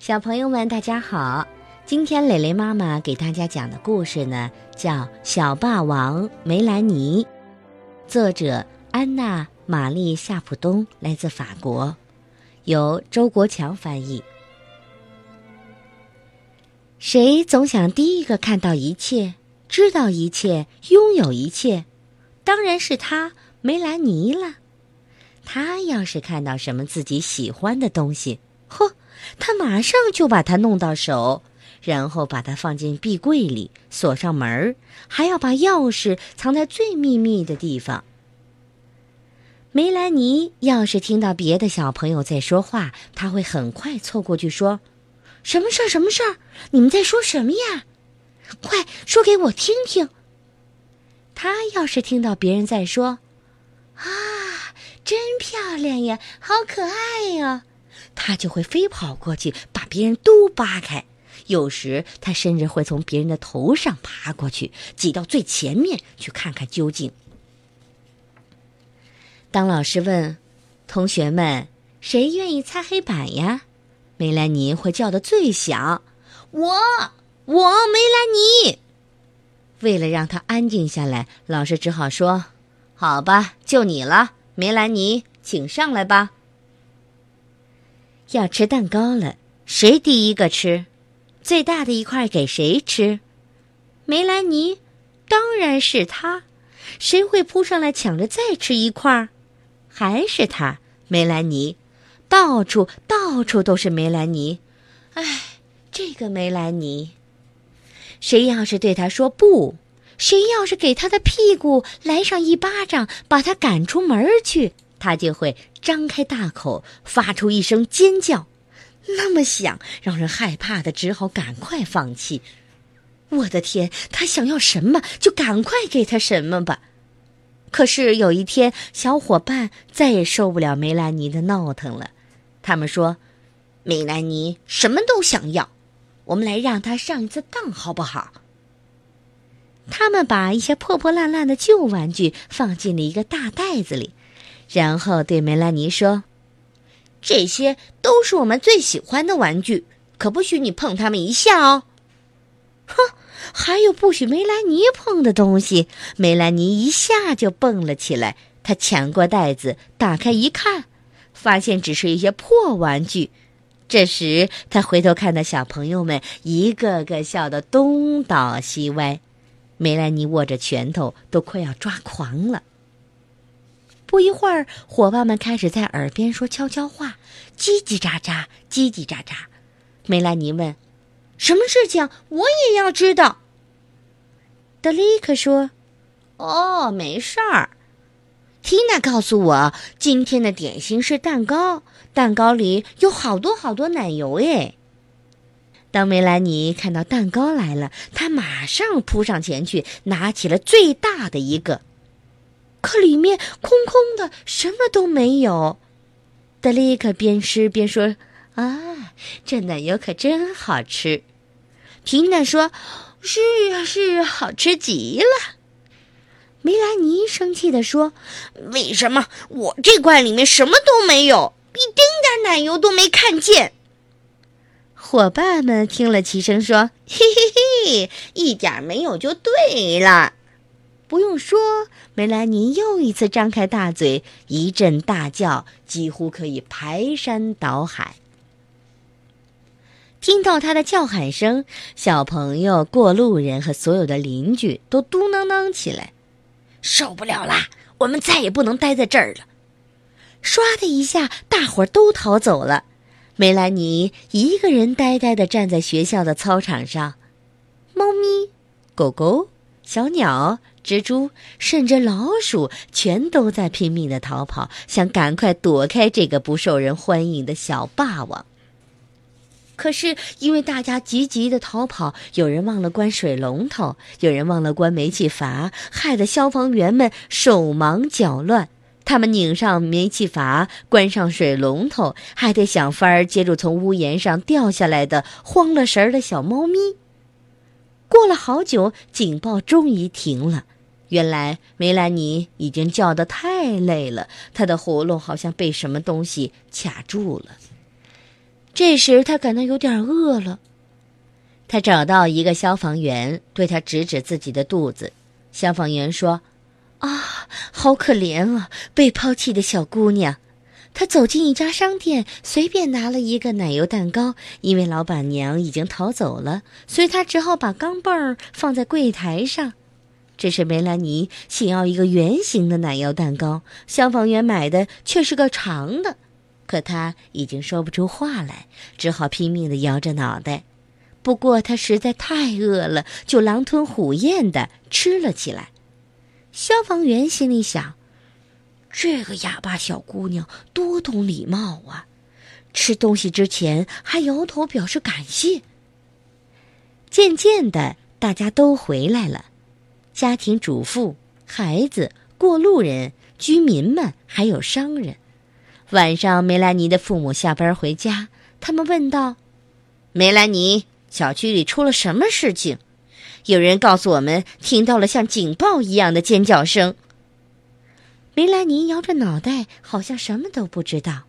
小朋友们，大家好！今天蕾蕾妈妈给大家讲的故事呢，叫《小霸王梅兰妮》，作者安娜·玛丽·夏普东，来自法国，由周国强翻译。谁总想第一个看到一切，知道一切，拥有一切？当然是他，梅兰妮了。他要是看到什么自己喜欢的东西，呵。他马上就把它弄到手，然后把它放进壁柜里，锁上门儿，还要把钥匙藏在最秘密的地方。梅兰妮要是听到别的小朋友在说话，他会很快凑过去说：“什么事儿？什么事儿？你们在说什么呀？快说给我听听。”他要是听到别人在说：“啊，真漂亮呀，好可爱呀。”他就会飞跑过去，把别人都扒开。有时他甚至会从别人的头上爬过去，挤到最前面去看看究竟。当老师问同学们谁愿意擦黑板呀，梅兰妮会叫的最响：“我，我，梅兰妮。”为了让他安静下来，老师只好说：“好吧，就你了，梅兰妮，请上来吧。”要吃蛋糕了，谁第一个吃？最大的一块给谁吃？梅兰妮，当然是他。谁会扑上来抢着再吃一块？还是他，梅兰妮。到处到处都是梅兰妮。唉，这个梅兰妮。谁要是对他说不，谁要是给他的屁股来上一巴掌，把他赶出门去。他就会张开大口，发出一声尖叫，那么响，让人害怕的，只好赶快放弃。我的天，他想要什么就赶快给他什么吧。可是有一天，小伙伴再也受不了梅兰妮的闹腾了，他们说：“梅兰妮什么都想要，我们来让她上一次当好不好？”他们把一些破破烂烂的旧玩具放进了一个大袋子里。然后对梅兰妮说：“这些都是我们最喜欢的玩具，可不许你碰它们一下哦。”哼，还有不许梅兰妮碰的东西。梅兰妮一下就蹦了起来，她抢过袋子，打开一看，发现只是一些破玩具。这时，她回头看到小朋友们一个个笑得东倒西歪，梅兰妮握着拳头都快要抓狂了。不一会儿，伙伴们开始在耳边说悄悄话，叽叽喳喳，叽叽喳喳。梅兰妮问：“什么事情？我也要知道。”德利克说：“哦，没事儿。”缇娜告诉我，今天的点心是蛋糕，蛋糕里有好多好多奶油耶。当梅兰妮看到蛋糕来了，她马上扑上前去，拿起了最大的一个。可里面空空的，什么都没有。德利克边吃边说：“啊，这奶油可真好吃。”皮娜说：“是啊，是啊，好吃极了。”梅兰妮生气地说：“为什么我这罐里面什么都没有，一丁点奶油都没看见？”伙伴们听了齐声说：“嘿嘿嘿，一点没有就对了。”不用说，梅兰妮又一次张开大嘴，一阵大叫，几乎可以排山倒海。听到她的叫喊声，小朋友、过路人和所有的邻居都嘟囔囔起来：“受不了啦！我们再也不能待在这儿了！”唰的一下，大伙儿都逃走了。梅兰妮一个人呆呆地站在学校的操场上，猫咪、狗狗、小鸟。蜘蛛甚至老鼠全都在拼命的逃跑，想赶快躲开这个不受人欢迎的小霸王。可是因为大家急急的逃跑，有人忘了关水龙头，有人忘了关煤气阀，害得消防员们手忙脚乱。他们拧上煤气阀，关上水龙头，还得想法儿接住从屋檐上掉下来的慌了神儿的小猫咪。过了好久，警报终于停了。原来梅兰妮已经叫得太累了，她的喉咙好像被什么东西卡住了。这时他感到有点饿了。他找到一个消防员，对他指指自己的肚子。消防员说：“啊，好可怜啊，被抛弃的小姑娘。”他走进一家商店，随便拿了一个奶油蛋糕。因为老板娘已经逃走了，所以他只好把钢镚放在柜台上。这是梅兰妮想要一个圆形的奶油蛋糕，消防员买的却是个长的。可他已经说不出话来，只好拼命地摇着脑袋。不过他实在太饿了，就狼吞虎咽地吃了起来。消防员心里想：这个哑巴小姑娘多懂礼貌啊！吃东西之前还摇头表示感谢。渐渐的，大家都回来了，家庭主妇、孩子、过路人、居民们，还有商人。晚上，梅兰妮的父母下班回家，他们问道：“梅兰妮。”小区里出了什么事情？有人告诉我们，听到了像警报一样的尖叫声。梅兰妮摇着脑袋，好像什么都不知道。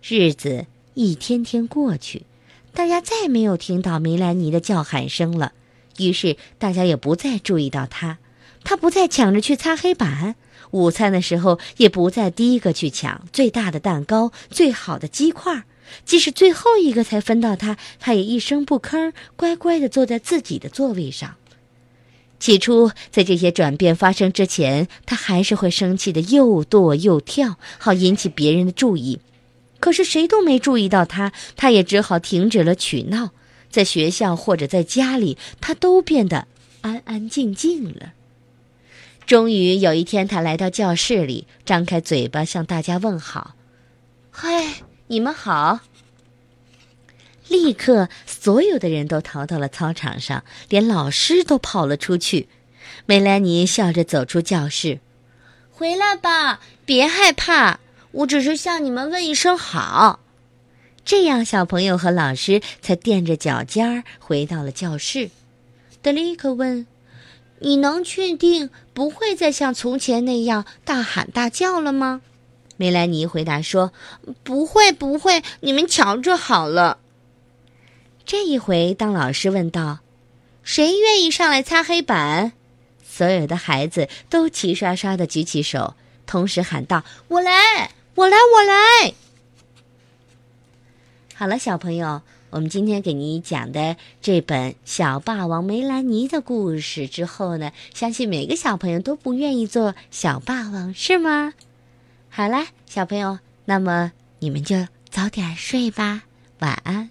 日子一天天过去，大家再没有听到梅兰妮的叫喊声了。于是大家也不再注意到她，她不再抢着去擦黑板，午餐的时候也不再第一个去抢最大的蛋糕、最好的鸡块。即使最后一个才分到他，他也一声不吭，乖乖地坐在自己的座位上。起初，在这些转变发生之前，他还是会生气的又跺又跳，好引起别人的注意。可是谁都没注意到他，他也只好停止了取闹。在学校或者在家里，他都变得安安静静了。终于有一天，他来到教室里，张开嘴巴向大家问好：“嗨！”你们好！立刻，所有的人都逃到了操场上，连老师都跑了出去。梅兰妮笑着走出教室，回来吧，别害怕，我只是向你们问一声好。这样，小朋友和老师才垫着脚尖儿回到了教室。德利克问：“你能确定不会再像从前那样大喊大叫了吗？”梅兰妮回答说：“不会，不会，你们瞧着好了。”这一回，当老师问道：“谁愿意上来擦黑板？”所有的孩子都齐刷刷的举起手，同时喊道：“我来，我来，我来！”好了，小朋友，我们今天给你讲的这本《小霸王梅兰妮》的故事之后呢，相信每个小朋友都不愿意做小霸王，是吗？好啦，小朋友，那么你们就早点睡吧，晚安。